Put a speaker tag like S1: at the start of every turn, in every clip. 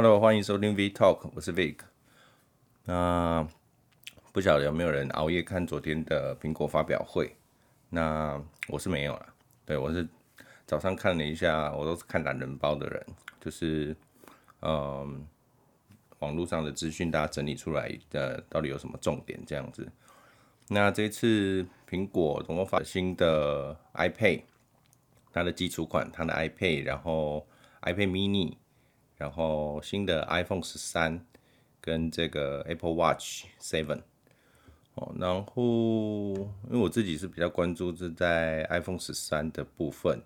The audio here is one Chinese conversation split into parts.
S1: Hello，欢迎收听 V Talk，我是 Vic。那不晓得有没有人熬夜看昨天的苹果发表会？那我是没有了。对，我是早上看了一下，我都是看懒人包的人，就是嗯，网络上的资讯大家整理出来的，到底有什么重点这样子。那这次苹果总共发新的 iPad，它的基础款，它的 iPad，然后 iPad mini，然后新的 iPhone 十三跟这个 Apple Watch Seven。哦，然后因为我自己是比较关注是在 iPhone 十三的部分，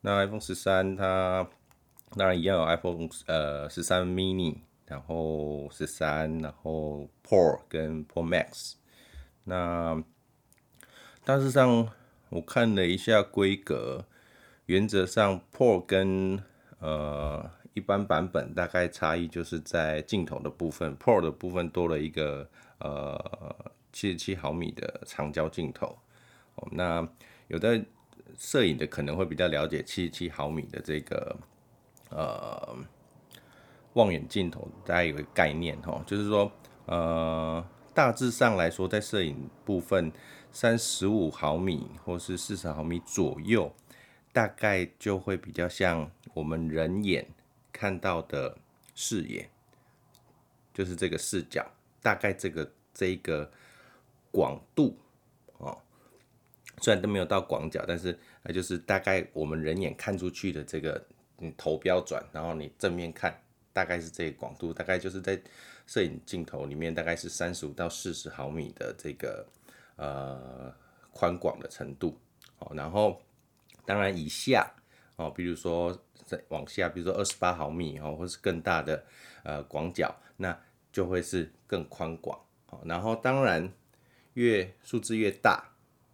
S1: 那 iPhone 十三它当然一样有 iPhone 呃十三 mini，然后十三，然后 Pro 跟 Pro Max。那大致上我看了一下规格，原则上 Pro 跟呃一般版本大概差异就是在镜头的部分，Pro 的部分多了一个呃七十七毫米的长焦镜头。那有的摄影的可能会比较了解七十七毫米的这个呃望远镜头，大家有个概念哈，就是说呃。大致上来说，在摄影部分，三十五毫米或是四十毫米左右，大概就会比较像我们人眼看到的视野，就是这个视角，大概这个这一个广度哦，虽然都没有到广角，但是那就是大概我们人眼看出去的这个，你头标转，然后你正面看。大概是这个广度，大概就是在摄影镜头里面，大概是三十五到四十毫米的这个呃宽广的程度。哦，然后当然以下哦，比如说再往下，比如说二十八毫米哦，或是更大的呃广角，那就会是更宽广。哦，然后当然越数字越大，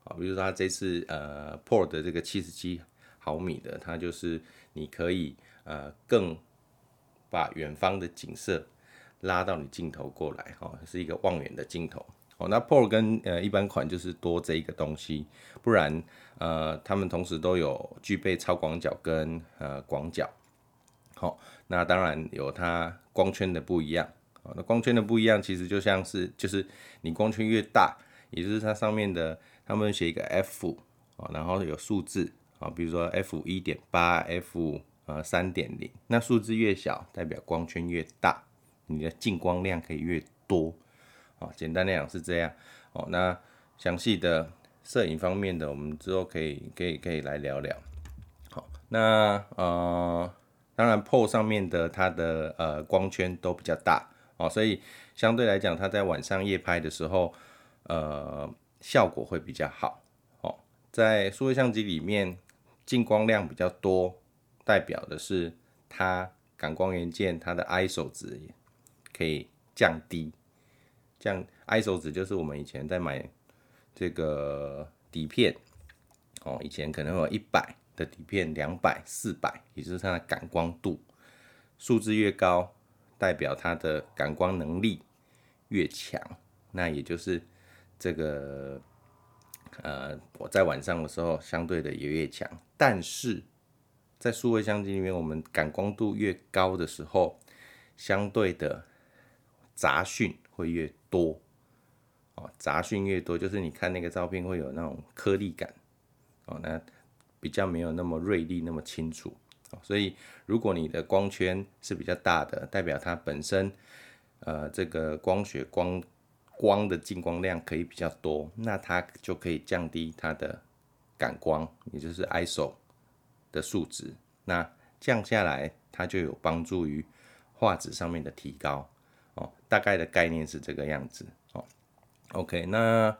S1: 啊，比如说它这次呃 Pro 的这个七十七毫米的，它就是你可以呃更。把远方的景色拉到你镜头过来，哦，是一个望远的镜头。哦，那 Pro 跟呃一般款就是多这一个东西，不然呃他们同时都有具备超广角跟呃广角。好，那当然有它光圈的不一样。哦，那光圈的不一样，其实就像是就是你光圈越大，也就是它上面的他们写一个 F，哦，然后有数字，啊，比如说 F 一点八 F。呃，三点零，那数字越小，代表光圈越大，你的进光量可以越多。哦，简单来讲是这样。哦，那详细的摄影方面的，我们之后可以可以可以来聊聊。好，那呃，当然 Pro 上面的它的呃光圈都比较大哦，所以相对来讲，它在晚上夜拍的时候，呃，效果会比较好。哦，在数位相机里面，进光量比较多。代表的是它感光元件，它的 ISO 值可以降低，像 ISO 值就是我们以前在买这个底片哦，以前可能有一百的底片，两百、四百，也就是它的感光度，数字越高，代表它的感光能力越强，那也就是这个呃，我在晚上的时候相对的也越强，但是。在数位相机里面，我们感光度越高的时候，相对的杂讯会越多。哦，杂讯越多，就是你看那个照片会有那种颗粒感。哦，那比较没有那么锐利，那么清楚哦。所以，如果你的光圈是比较大的，代表它本身呃这个光学光光的进光量可以比较多，那它就可以降低它的感光，也就是 ISO。的数值，那降下来，它就有帮助于画质上面的提高哦。大概的概念是这个样子哦。OK，那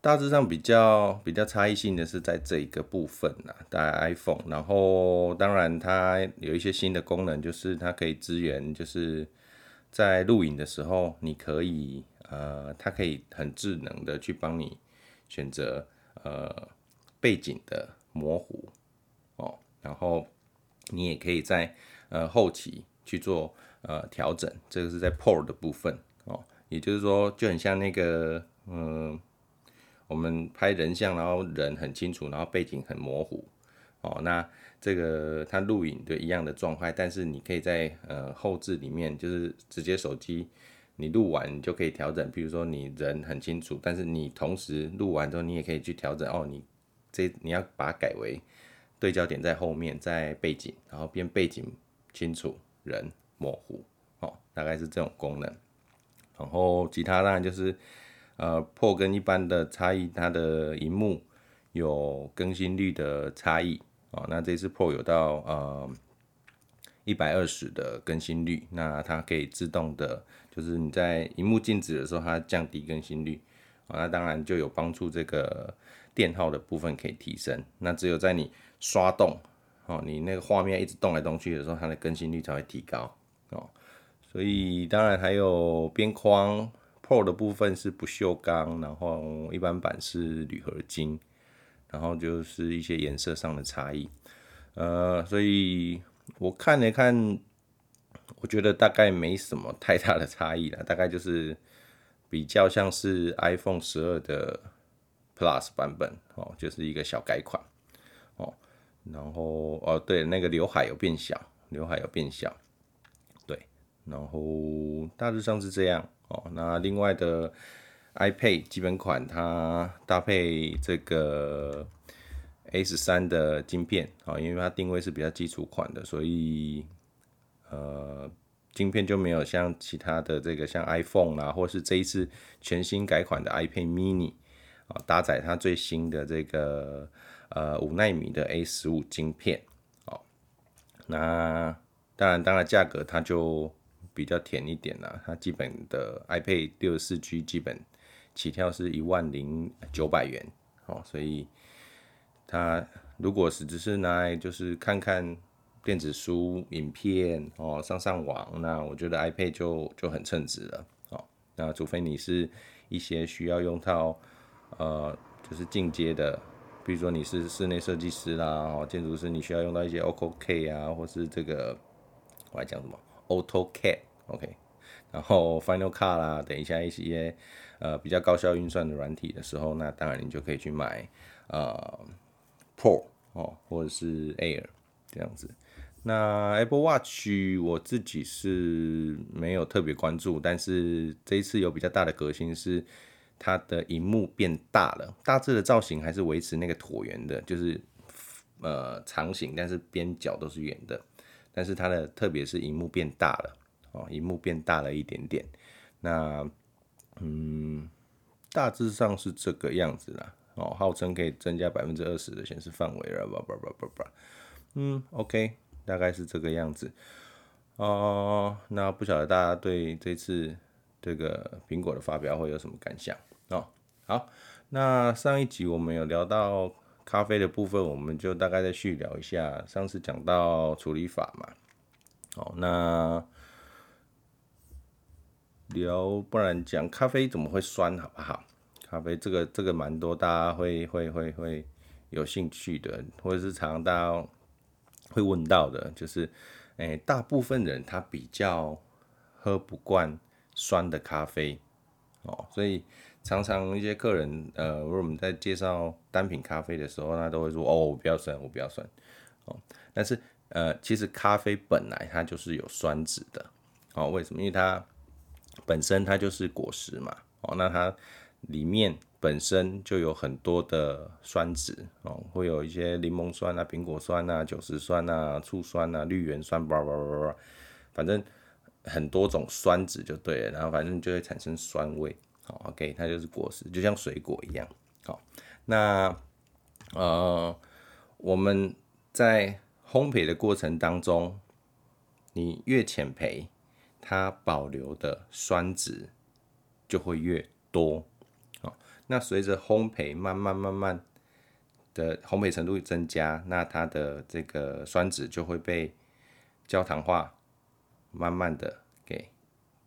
S1: 大致上比较比较差异性的是在这一个部分啦，大 iPhone，然后当然它有一些新的功能，就是它可以支援，就是在录影的时候，你可以呃，它可以很智能的去帮你选择呃背景的模糊哦。然后你也可以在呃后期去做呃调整，这个是在 Pro 的部分哦，也就是说就很像那个嗯、我们拍人像，然后人很清楚，然后背景很模糊，哦，那这个它录影的一样的状态，但是你可以在呃后置里面，就是直接手机你录完，你就可以调整。比如说你人很清楚，但是你同时录完之后，你也可以去调整哦。你这你要把它改为对焦点在后面，在背景，然后变背景清楚，人模糊，哦，大概是这种功能。然后其他当然就是呃 Pro 跟一般的差异，它的荧幕有更新率的差异。哦，那这次 Pro 有到呃一百二十的更新率，那它可以自动的，就是你在荧幕静止的时候，它降低更新率，哦，那当然就有帮助这个电耗的部分可以提升。那只有在你刷动，哦，你那个画面一直动来动去的时候，它的更新率才会提高。所以当然还有边框 Pro 的部分是不锈钢，然后一般版是铝合金。然后就是一些颜色上的差异，呃，所以我看了看，我觉得大概没什么太大的差异了，大概就是比较像是 iPhone 十二的 Plus 版本哦，就是一个小改款哦，然后哦对，那个刘海有变小，刘海有变小，然后大致上是这样哦，那另外的。iPad 基本款，它搭配这个 A 十三的晶片，啊，因为它定位是比较基础款的，所以呃，晶片就没有像其他的这个像 iPhone 啦，或是这一次全新改款的 iPad mini 啊，搭载它最新的这个呃五纳米的 A 十五晶片，哦，那当然，当然价格它就比较甜一点啦，它基本的 iPad 六十四 G 基本。起跳是一万零九百元，哦，所以它如果是只是拿来就是看看电子书、影片，哦，上上网，那我觉得 iPad 就就很称职了，哦，那除非你是一些需要用到呃，就是进阶的，比如说你是室内设计师啦，哦，建筑师，你需要用到一些 AutoCAD 啊，或是这个我来讲什么 AutoCAD，OK，然后 Final Cut 啦，等一下一些。呃，比较高效运算的软体的时候，那当然你就可以去买呃 Pro 哦，或者是 Air 这样子。那 Apple Watch 我自己是没有特别关注，但是这一次有比较大的革新是它的荧幕变大了，大致的造型还是维持那个椭圆的，就是呃长形，但是边角都是圆的。但是它的特别是荧幕变大了哦，荧幕变大了一点点。那嗯，大致上是这个样子啦。哦，号称可以增加百分之二十的显示范围了，吧吧吧吧吧。嗯，OK，大概是这个样子。哦，那不晓得大家对这次这个苹果的发表会有什么感想？哦，好，那上一集我们有聊到咖啡的部分，我们就大概再续聊一下。上次讲到处理法嘛，哦，那。聊，不然讲咖啡怎么会酸，好不好？咖啡这个这个蛮多，大家会会会会有兴趣的，或者是常常大家会问到的，就是，诶、大部分人他比较喝不惯酸的咖啡哦，所以常常一些客人，呃，如果我们在介绍单品咖啡的时候，他都会说，哦，我不要酸，我不要酸，哦，但是，呃，其实咖啡本来它就是有酸质的，哦，为什么？因为它本身它就是果实嘛，哦，那它里面本身就有很多的酸质。哦，会有一些柠檬酸啊、苹果酸啊、酒石酸啊、醋酸啊、绿原酸，叭叭叭叭，反正很多种酸质就对了，然后反正就会产生酸味，好，OK，它就是果实，就像水果一样，好，那呃，我们在烘焙的过程当中，你越浅焙。它保留的酸质就会越多，哦，那随着烘焙慢慢慢慢的烘焙程度增加，那它的这个酸质就会被焦糖化，慢慢的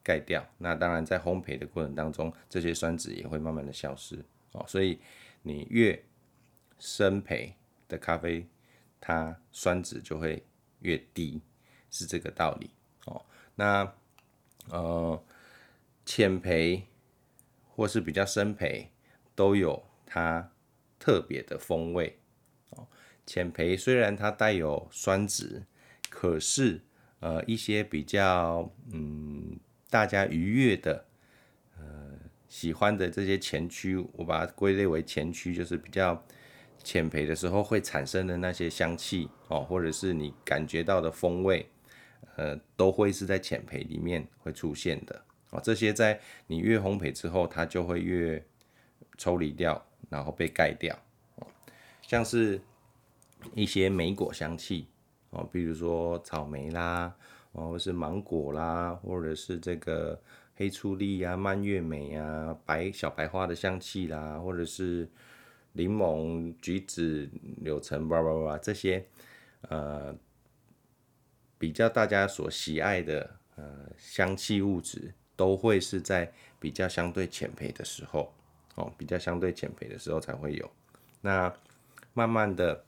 S1: 盖掉。那当然在烘焙的过程当中，这些酸质也会慢慢的消失，哦，所以你越深焙的咖啡，它酸质就会越低，是这个道理，哦，那。呃，浅焙或是比较深焙都有它特别的风味哦。浅焙虽然它带有酸质，可是呃一些比较嗯大家愉悦的呃喜欢的这些前驱，我把它归类为前驱，就是比较浅焙的时候会产生的那些香气哦，或者是你感觉到的风味，呃都会是在浅焙里面会出现的哦。这些在你越烘焙之后，它就会越抽离掉，然后被盖掉。像是一些莓果香气哦，比如说草莓啦，哦，或是芒果啦，或者是这个黑醋栗啊、蔓越莓啊、白小白花的香气啦，或者是柠檬、橘子、柳橙，叭叭叭这些呃比较大家所喜爱的呃香气物质，都会是在比较相对浅焙的时候哦，比较相对浅焙的时候才会有那。慢慢的，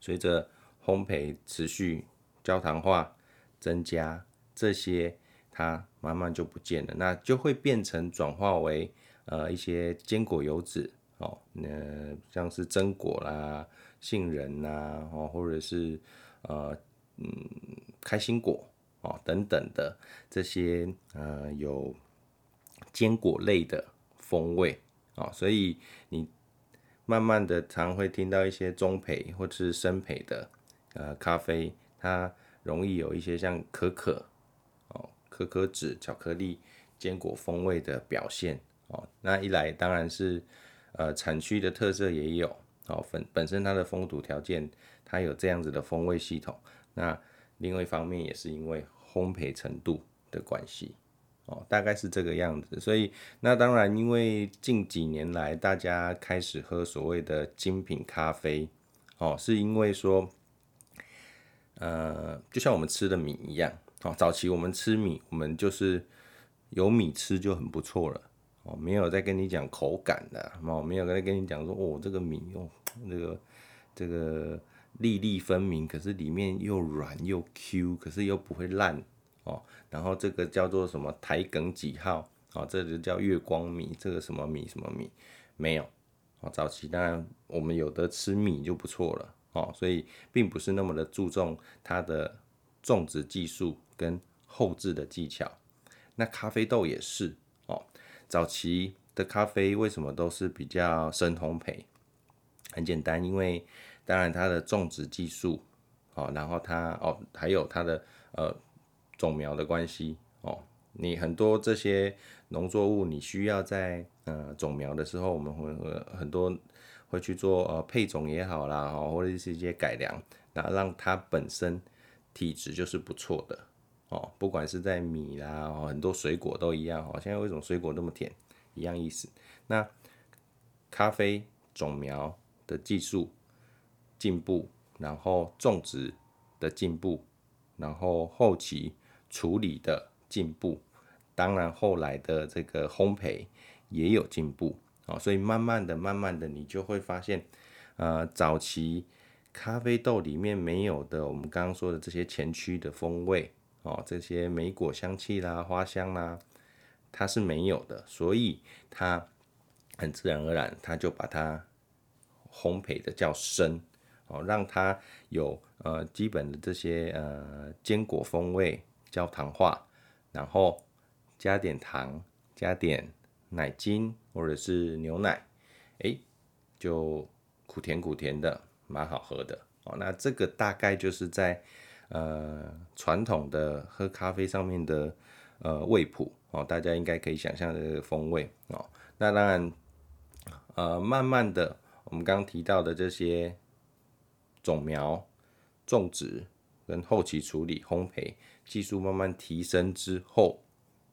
S1: 随着烘焙持续焦糖化增加，这些它慢慢就不见了，那就会变成转化为呃一些坚果油脂哦，呃像是榛果啦、杏仁呐哦，或者是呃嗯开心果哦等等的这些呃有坚果类的风味哦，所以你。慢慢的，常会听到一些中焙或者是深焙的呃咖啡，它容易有一些像可可哦、可可脂、巧克力、坚果风味的表现哦。那一来当然是呃产区的特色也有哦，本本身它的风土条件它有这样子的风味系统。那另外一方面也是因为烘焙程度的关系。哦，大概是这个样子，所以那当然，因为近几年来大家开始喝所谓的精品咖啡，哦，是因为说，呃，就像我们吃的米一样，哦，早期我们吃米，我们就是有米吃就很不错了，哦，没有再跟你讲口感的，哦，没有再跟你讲说，哦，这个米哦，这个这个粒粒分明，可是里面又软又 Q，可是又不会烂。哦，然后这个叫做什么台梗几号？哦，这就叫月光米，这个什么米什么米没有？哦，早期当然我们有得吃米就不错了，哦，所以并不是那么的注重它的种植技术跟后制的技巧。那咖啡豆也是哦，早期的咖啡为什么都是比较深烘焙？很简单，因为当然它的种植技术，哦，然后它哦还有它的呃。种苗的关系哦，你很多这些农作物，你需要在呃种苗的时候，我们会很多会去做呃配种也好啦，哦，或者是一些改良，那让它本身体质就是不错的哦。不管是在米啦，很多水果都一样哦。现在为什么水果那么甜？一样意思。那咖啡种苗的技术进步，然后种植的进步，然后后期。处理的进步，当然后来的这个烘焙也有进步哦，所以慢慢的、慢慢的，你就会发现，呃，早期咖啡豆里面没有的，我们刚刚说的这些前驱的风味哦，这些莓果香气啦、花香啦，它是没有的，所以它很自然而然，它就把它烘焙的较深哦，让它有呃基本的这些呃坚果风味。焦糖化，然后加点糖，加点奶精或者是牛奶，哎，就苦甜苦甜的，蛮好喝的哦。那这个大概就是在呃传统的喝咖啡上面的呃味谱哦，大家应该可以想象这个风味哦。那当然，呃，慢慢的，我们刚刚提到的这些种苗、种植跟后期处理、烘焙。技术慢慢提升之后，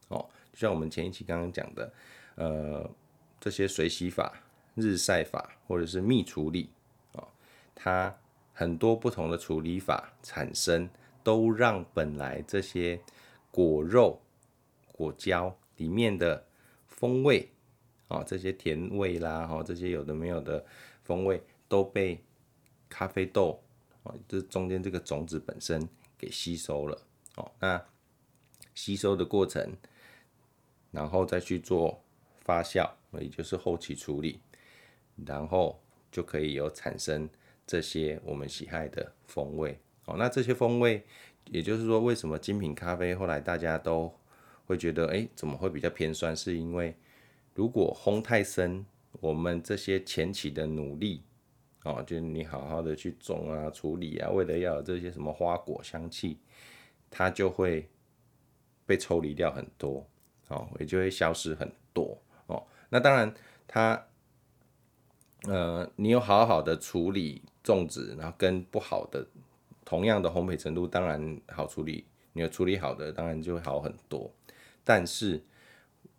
S1: 哦，就像我们前一期刚刚讲的，呃，这些水洗法、日晒法或者是蜜处理，哦，它很多不同的处理法产生，都让本来这些果肉、果胶里面的风味，哦，这些甜味啦，哈，这些有的没有的风味都被咖啡豆，哦，这中间这个种子本身给吸收了。哦，那吸收的过程，然后再去做发酵，也就是后期处理，然后就可以有产生这些我们喜爱的风味。哦，那这些风味，也就是说，为什么精品咖啡后来大家都会觉得，哎，怎么会比较偏酸？是因为如果烘太深，我们这些前期的努力，哦，就你好好的去种啊、处理啊，为了要有这些什么花果香气，它就会被抽离掉很多，哦，也就会消失很多，那当然它，呃，你有好好的处理种植，然后跟不好的。同样的烘焙程度当然好处理，你有处理好的当然就会好很多，但是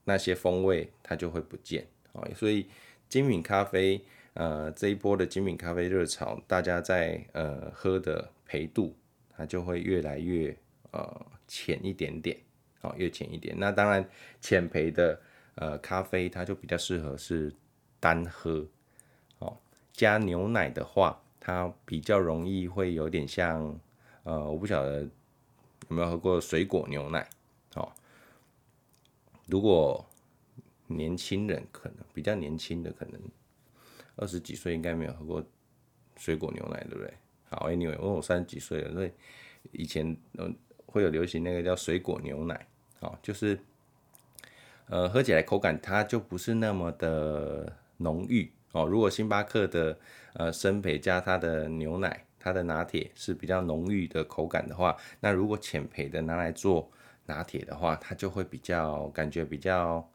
S1: 那些风味它就会不见啊，所以精品咖啡呃这一波的精品咖啡热潮，大家在呃喝的陪度它就会越来越呃浅一点点，哦越浅一点，那当然浅焙的呃咖啡它就比较适合是单喝，哦加牛奶的话。它比较容易会有点像，呃，我不晓得有没有喝过水果牛奶，哦，如果年轻人可能比较年轻的，可能二十几岁应该没有喝过水果牛奶，对不对？好，Anyway，因为我三十几岁了，所以以前嗯会有流行那个叫水果牛奶，哦，就是呃喝起来口感它就不是那么的浓郁。哦，如果星巴克的呃深培加它的牛奶，它的拿铁是比较浓郁的口感的话，那如果浅培的拿来做拿铁的话，它就会比较感觉比较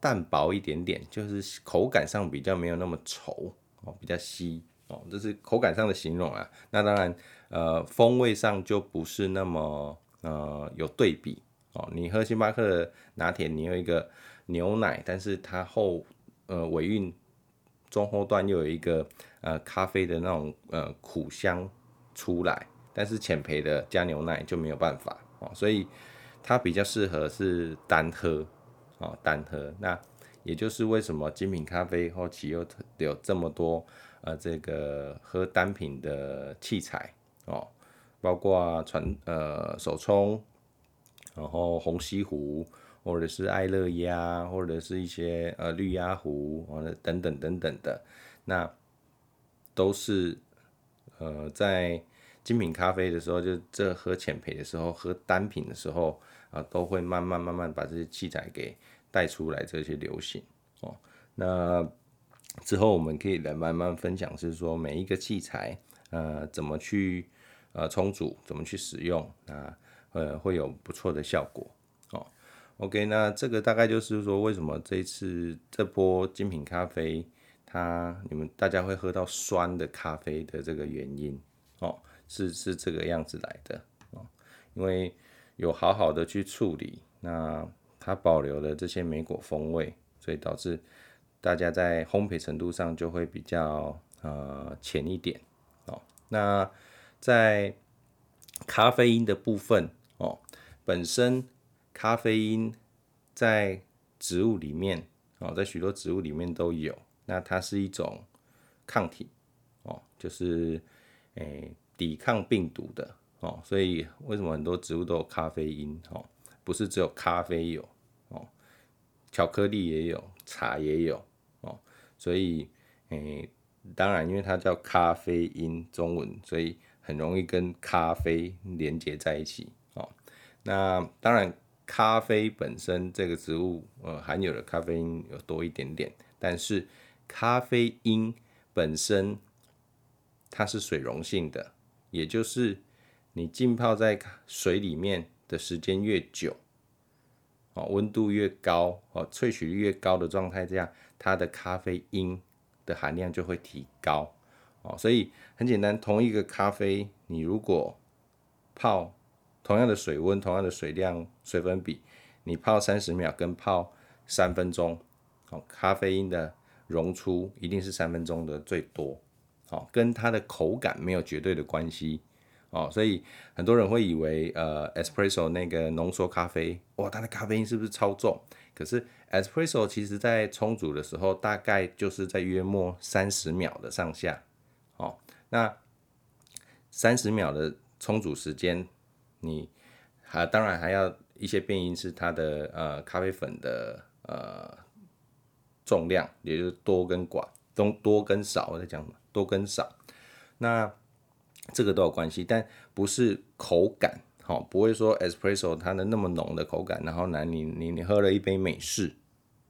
S1: 淡薄一点点，就是口感上比较没有那么稠哦，比较稀哦，这是口感上的形容啊。那当然呃风味上就不是那么呃有对比哦。你喝星巴克的拿铁，你有一个牛奶，但是它后呃尾韵。中后段又有一个呃咖啡的那种呃苦香出来，但是浅焙的加牛奶就没有办法哦，所以它比较适合是单喝哦，单喝。那也就是为什么精品咖啡后期又有这么多呃这个喝单品的器材哦，包括传呃手冲，然后虹吸壶。或者是爱乐压，或者是一些呃绿鸭壶，或者等等等等的，那都是呃在精品咖啡的时候，就这喝浅焙的时候，喝单品的时候啊，都会慢慢慢慢把这些器材给带出来，这些流行哦。那之后我们可以来慢慢分享，是说每一个器材呃怎么去呃冲煮，怎么去使用啊，呃会有不错的效果哦。OK，那这个大概就是说，为什么这一次这波精品咖啡，它你们大家会喝到酸的咖啡的这个原因哦，是是这个样子来的哦，因为有好好的去处理，那它保留了这些莓果风味，所以导致大家在烘焙程度上就会比较呃浅一点哦。那在咖啡因的部分哦，本身。咖啡因在植物里面哦，在许多植物里面都有。那它是一种抗体哦，就是诶、抵抗病毒的哦。所以为什么很多植物都有咖啡因哦？不是只有咖啡有哦，巧克力也有，茶也有哦。所以诶、当然因为它叫咖啡因中文，所以很容易跟咖啡连接在一起。那当然。咖啡本身这个植物，呃，含有的咖啡因有多一点点，但是咖啡因本身它是水溶性的，也就是你浸泡在水里面的时间越久，哦，温度越高，哦，萃取率越高的状态下，它的咖啡因的含量就会提高，哦，所以很简单，同一个咖啡，你如果泡。同样的水温，同样的水量、水分比，你泡三十秒跟泡三分钟，哦，咖啡因的溶出一定是三分钟的最多，哦，跟它的口感没有绝对的关系，哦，所以很多人会以为，呃，espresso 那个浓缩咖啡，哇，它的咖啡因是不是超重？可是 espresso 其实在冲煮的时候，大概就是在约莫三十秒的上下，哦，那三十秒的冲煮时间。你还当然还要一些变因是它的呃咖啡粉的呃重量，也就是多跟寡，多多跟少，我在讲？多跟少。那这个都有关系，但不是口感，好，不会说 espresso 它的那么浓的口感，然后呢，你你你喝了一杯美式，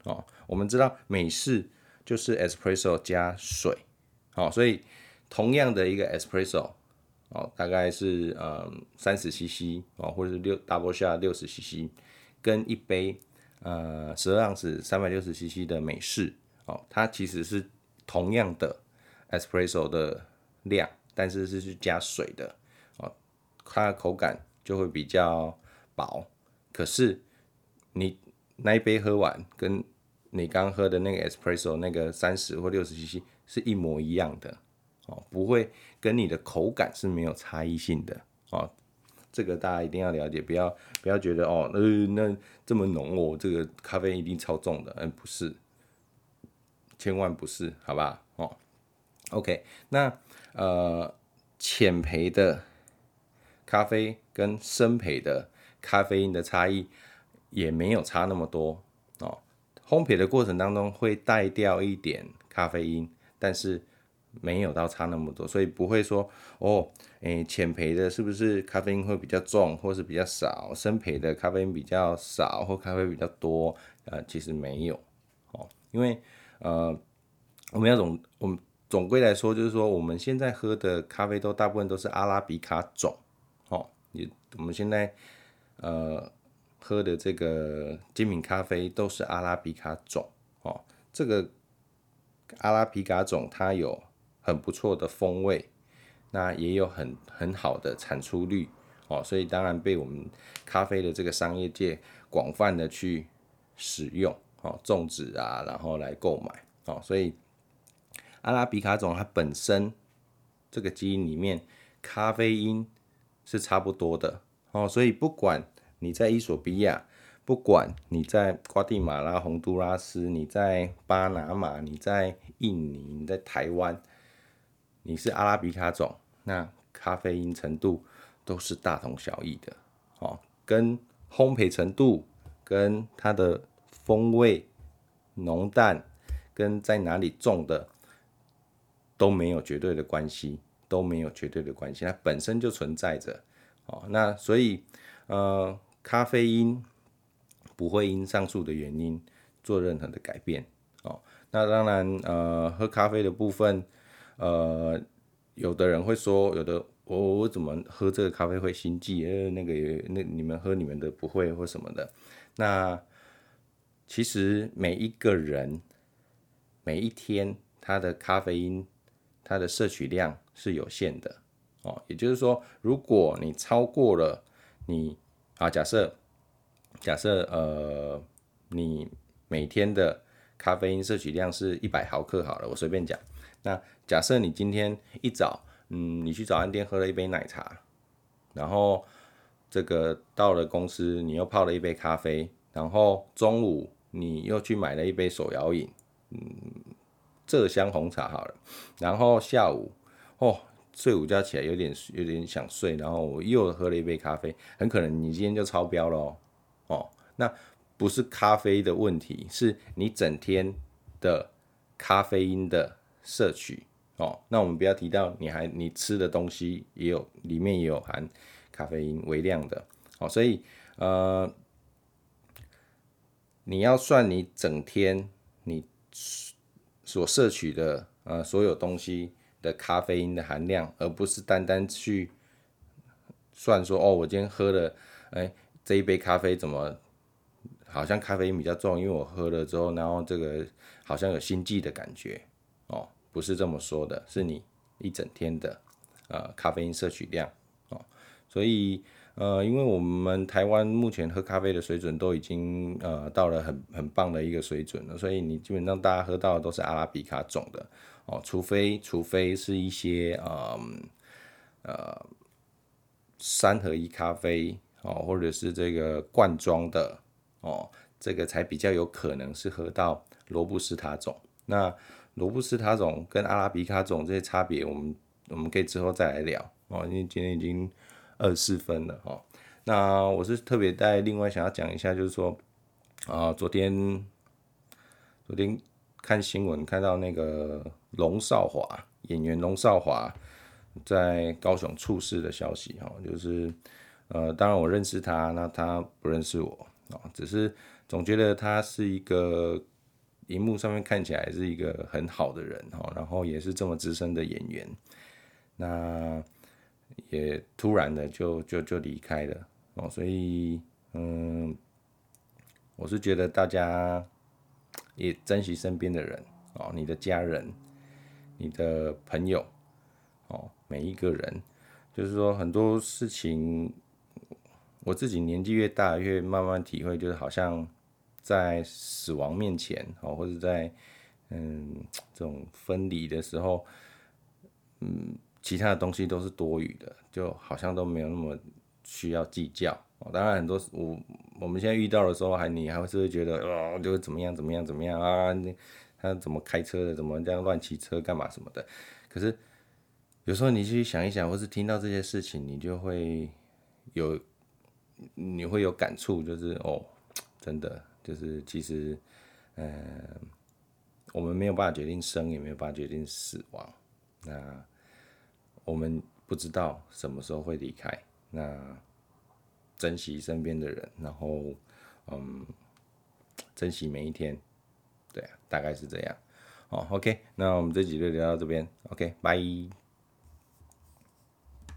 S1: 哦，我们知道美式就是 espresso 加水，好，所以同样的一个 espresso，哦，大概是嗯三十 cc 哦，或者是六 double shot 六十 cc，跟一杯呃十二盎司三百六十 cc 的美式，哦，它其实是同样的 espresso 的量。但是是去加水的，哦，它的口感就会比较薄。可是你那一杯喝完，跟你刚喝的那个 espresso 那个三十或六十 cc 是一模一样的，哦，不会跟你的口感是没有差异性的，哦，这个大家一定要了解，不要不要觉得哦，呃，那这么浓哦，这个咖啡一定超重的，嗯，不是，千万不是，好吧，哦，OK，那。呃，浅焙的咖啡跟深焙的咖啡因的差异也没有差那么多哦。烘焙的过程当中会带掉一点咖啡因，但是没有到差那么多，所以不会说哦，诶，浅焙的是不是咖啡因会比较重，或是比较少？深焙的咖啡因比较少，或咖啡比较多？呃，其实没有哦，因为呃，我们要总我们。总归来说，就是说我们现在喝的咖啡豆大部分都是阿拉比卡种，哦，你我们现在呃喝的这个精品咖啡都是阿拉比卡种，哦，这个阿拉比卡种它有很不错的风味，那也有很很好的产出率，哦，所以当然被我们咖啡的这个商业界广泛的去使用，哦，种植啊，然后来购买，哦，所以。阿拉比卡种它本身这个基因里面咖啡因是差不多的哦，所以不管你在伊索比亚，不管你在瓜地马拉、洪都拉斯，你在巴拿马，你在印尼，你在台湾，你是阿拉比卡种，那咖啡因程度都是大同小异的哦，跟烘焙程度、跟它的风味浓淡、跟在哪里种的。都没有绝对的关系，都没有绝对的关系，它本身就存在着，哦，那所以，呃，咖啡因不会因上述的原因做任何的改变，哦，那当然，呃，喝咖啡的部分，呃，有的人会说，有的我、哦、我怎么喝这个咖啡会心悸？呃，那个那你们喝你们的不会或什么的，那其实每一个人每一天他的咖啡因。它的摄取量是有限的哦，也就是说，如果你超过了你啊，假设假设呃，你每天的咖啡因摄取量是一百毫克好了，我随便讲。那假设你今天一早，嗯，你去早餐店喝了一杯奶茶，然后这个到了公司你又泡了一杯咖啡，然后中午你又去买了一杯手摇饮，嗯。浙香红茶好了，然后下午哦，睡午觉起来有点有点想睡，然后我又喝了一杯咖啡，很可能你今天就超标了。哦，那不是咖啡的问题，是你整天的咖啡因的摄取哦。那我们不要提到你还你吃的东西也有里面也有含咖啡因微量的哦，所以呃，你要算你整天你。所摄取的呃所有东西的咖啡因的含量，而不是单单去算说哦，我今天喝了哎、这一杯咖啡怎么好像咖啡因比较重，因为我喝了之后，然后这个好像有心悸的感觉哦，不是这么说的，是你一整天的呃咖啡因摄取量哦，所以。呃，因为我们台湾目前喝咖啡的水准都已经呃到了很很棒的一个水准了，所以你基本上大家喝到的都是阿拉比卡种的哦，除非除非是一些呃呃三合一咖啡哦，或者是这个罐装的哦，这个才比较有可能是喝到罗布斯塔种。那罗布斯塔种跟阿拉比卡种这些差别，我们我们可以之后再来聊哦，因为今天已经。二十四分了哈，那我是特别在另外想要讲一下，就是说啊，昨天昨天看新闻看到那个龙少华演员龙少华在高雄猝死的消息哈，就是呃，当然我认识他，那他不认识我啊，只是总觉得他是一个荧幕上面看起来是一个很好的人哈，然后也是这么资深的演员，那也突然的就就就离开了哦，所以嗯，我是觉得大家也珍惜身边的人哦，你的家人。你的朋友，哦，每一个人，就是说很多事情，我自己年纪越大，越慢慢体会，就是好像在死亡面前，哦，或者在嗯这种分离的时候，嗯，其他的东西都是多余的，就好像都没有那么需要计较。哦，当然很多我我们现在遇到的时候，还你还会是会觉得，哦，就会怎么样怎么样怎么样啊？他怎么开车的？怎么这样乱骑车？干嘛什么的？可是有时候你去想一想，或是听到这些事情，你就会有你会有感触，就是哦，真的就是其实，嗯、我们没有办法决定生，也没有办法决定死亡。那我们不知道什么时候会离开。那珍惜身边的人，然后嗯，珍惜每一天。对，大概是这样。好，OK，那我们这集就聊到这边。OK，拜。